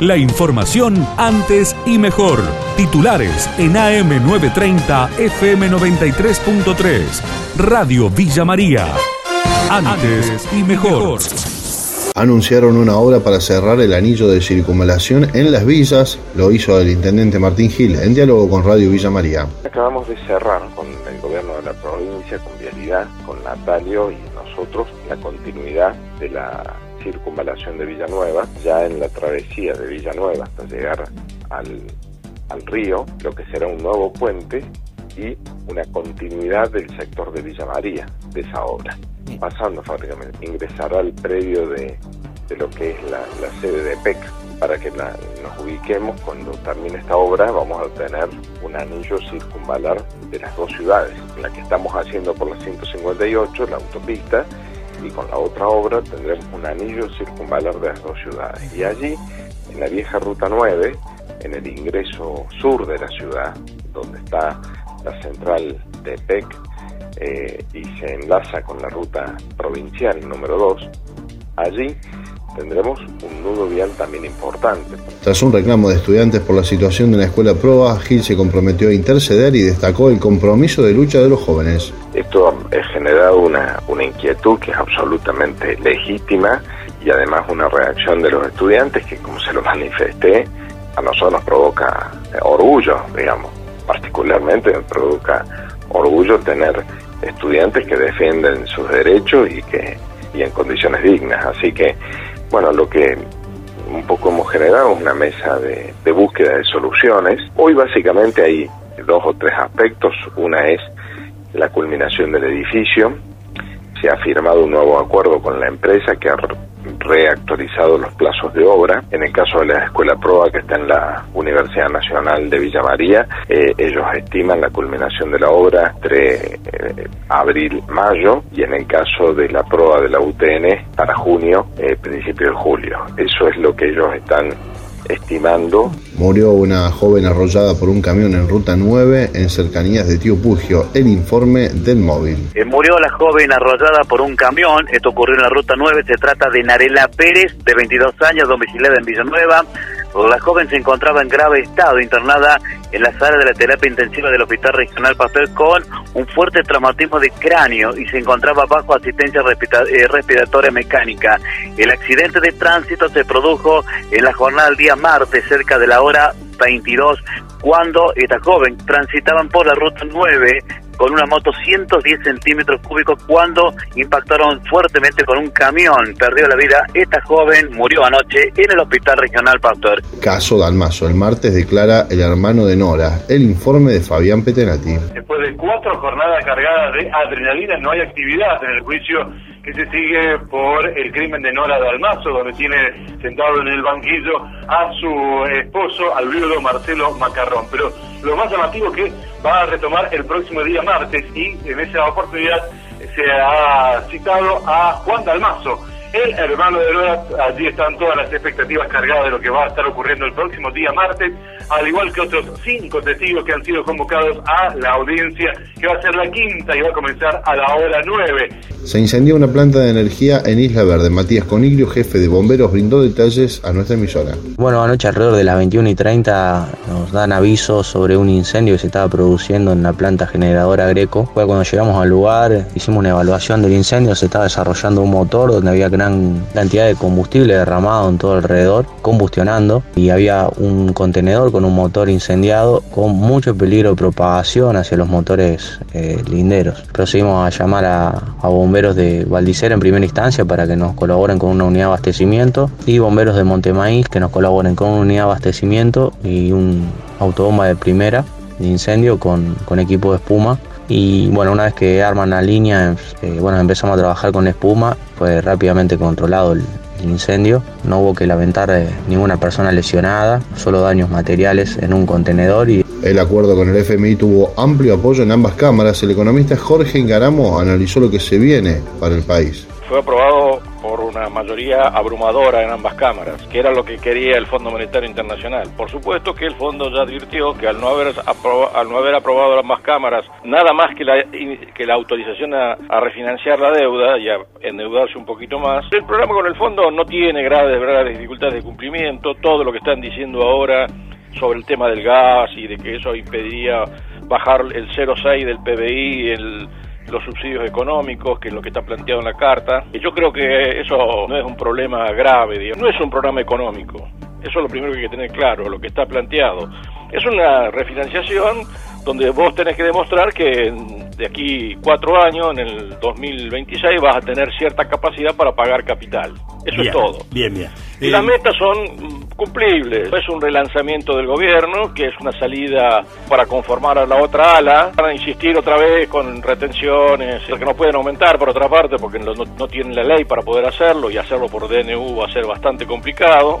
La información antes y mejor. Titulares en AM930 FM93.3. Radio Villa María. Antes y mejor. Anunciaron una obra para cerrar el anillo de circunvalación en las villas. Lo hizo el intendente Martín Gil en diálogo con Radio Villa María. Acabamos de cerrar con el gobierno de la provincia, con Vialidad, con Natalio y nosotros la continuidad de la circunvalación de Villanueva, ya en la travesía de Villanueva hasta llegar al, al río, lo que será un nuevo puente y una continuidad del sector de Villa María, de esa obra. Pasando fábricamente, ingresará al predio de, de lo que es la, la sede de PEC, para que la, nos ubiquemos cuando termine esta obra vamos a tener un anillo circunvalar de las dos ciudades, la que estamos haciendo por la 158, la autopista, y con la otra obra tendremos un anillo circunvalar de las dos ciudades. Y allí, en la vieja Ruta 9, en el ingreso sur de la ciudad, donde está la central de PEC eh, y se enlaza con la ruta provincial número 2, allí tendremos un nudo vial también importante. Tras un reclamo de estudiantes por la situación de la escuela Proa, Gil se comprometió a interceder y destacó el compromiso de lucha de los jóvenes. Esto ha generado una, una inquietud que es absolutamente legítima y además una reacción de los estudiantes que, como se lo manifesté, a nosotros nos provoca orgullo, digamos, particularmente me provoca orgullo tener estudiantes que defienden sus derechos y que y en condiciones dignas. Así que bueno, lo que un poco hemos generado es una mesa de, de, búsqueda de soluciones. Hoy básicamente hay dos o tres aspectos. Una es la culminación del edificio. Se ha firmado un nuevo acuerdo con la empresa que ha reactualizado los plazos de obra. En el caso de la Escuela Proa, que está en la Universidad Nacional de Villa María, eh, ellos estiman la culminación de la obra entre eh, abril-mayo y en el caso de la Proa de la UTN para junio, eh, principio de julio. Eso es lo que ellos están estimando. Murió una joven arrollada por un camión en ruta 9 en cercanías de Tío Pugio. El informe del móvil. Eh, murió la joven arrollada por un camión. Esto ocurrió en la ruta 9. Se trata de Narela Pérez, de 22 años, domiciliada en Villanueva. La joven se encontraba en grave estado, internada en la sala de la terapia intensiva del Hospital Regional Pastel con un fuerte traumatismo de cráneo y se encontraba bajo asistencia respiratoria mecánica. El accidente de tránsito se produjo en la jornada del día martes, cerca de la hora 22, cuando esta joven transitaban por la ruta 9 con una moto 110 centímetros cúbicos cuando impactaron fuertemente con un camión. Perdió la vida esta joven, murió anoche en el Hospital Regional Pastor. Caso Dalmazo. El martes declara el hermano de Nora. El informe de Fabián Petenati. Después de cuatro jornadas cargadas de adrenalina, no hay actividad en el juicio que se sigue por el crimen de Nora Dalmazo, donde tiene sentado en el banquillo a su esposo, al viudo Marcelo Macarrón. Pero lo más llamativo que va a retomar el próximo día martes y en esa oportunidad se ha citado a Juan Dalmazo, el hermano de Nora. Allí están todas las expectativas cargadas de lo que va a estar ocurriendo el próximo día martes, al igual que otros cinco testigos que han sido convocados a la audiencia, que va a ser la quinta y va a comenzar a la hora nueve. Se incendió una planta de energía en Isla Verde. Matías Coniglio, jefe de bomberos, brindó detalles a nuestra emisora. Bueno, anoche alrededor de las 21 y 30 nos dan aviso sobre un incendio que se estaba produciendo en la planta generadora Greco. Fue cuando llegamos al lugar, hicimos una evaluación del incendio, se estaba desarrollando un motor donde había gran cantidad de combustible derramado en todo alrededor, combustionando, y había un contenedor con un motor incendiado con mucho peligro de propagación hacia los motores eh, linderos. Procedimos a llamar a, a bomberos de Valdicera en primera instancia para que nos colaboren con una unidad de abastecimiento y bomberos de Montemaíz que nos colaboren con una unidad de abastecimiento y un autobomba de primera de incendio con, con equipo de espuma y bueno, una vez que arman la línea, eh, bueno, empezamos a trabajar con espuma, fue rápidamente controlado el, el incendio, no hubo que lamentar eh, ninguna persona lesionada, solo daños materiales en un contenedor y el acuerdo con el FMI tuvo amplio apoyo en ambas cámaras. El economista Jorge Engaramo analizó lo que se viene para el país. Fue aprobado por una mayoría abrumadora en ambas cámaras, que era lo que quería el Fondo Monetario Internacional. Por supuesto que el fondo ya advirtió que al no haber, al no haber aprobado ambas cámaras nada más que la, que la autorización a, refinanciar la deuda y a endeudarse un poquito más, el programa con el fondo no tiene graves, graves dificultades de cumplimiento, todo lo que están diciendo ahora sobre el tema del gas y de que eso impediría bajar el 0,6 del PBI, el los subsidios económicos, que es lo que está planteado en la carta. Y yo creo que eso no es un problema grave, no es un programa económico. Eso es lo primero que hay que tener claro, lo que está planteado. Es una refinanciación donde vos tenés que demostrar que de aquí cuatro años, en el 2026, vas a tener cierta capacidad para pagar capital. Eso es todo. Bien, bien. Y las eh, metas son cumplibles. Es un relanzamiento del gobierno, que es una salida para conformar a la otra ala, para insistir otra vez con retenciones, que no pueden aumentar por otra parte, porque no, no tienen la ley para poder hacerlo, y hacerlo por DNU va a ser bastante complicado.